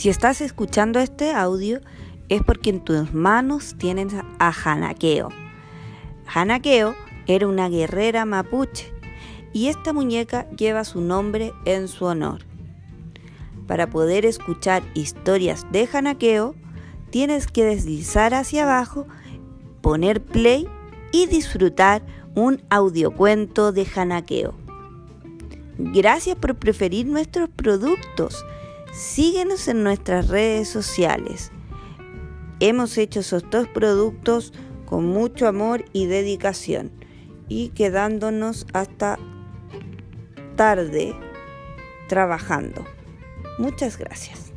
Si estás escuchando este audio es porque en tus manos tienes a Hanakeo. Hanakeo era una guerrera mapuche y esta muñeca lleva su nombre en su honor. Para poder escuchar historias de Hanakeo, tienes que deslizar hacia abajo, poner play y disfrutar un audiocuento de Hanakeo. Gracias por preferir nuestros productos. Síguenos en nuestras redes sociales. Hemos hecho esos dos productos con mucho amor y dedicación y quedándonos hasta tarde trabajando. Muchas gracias.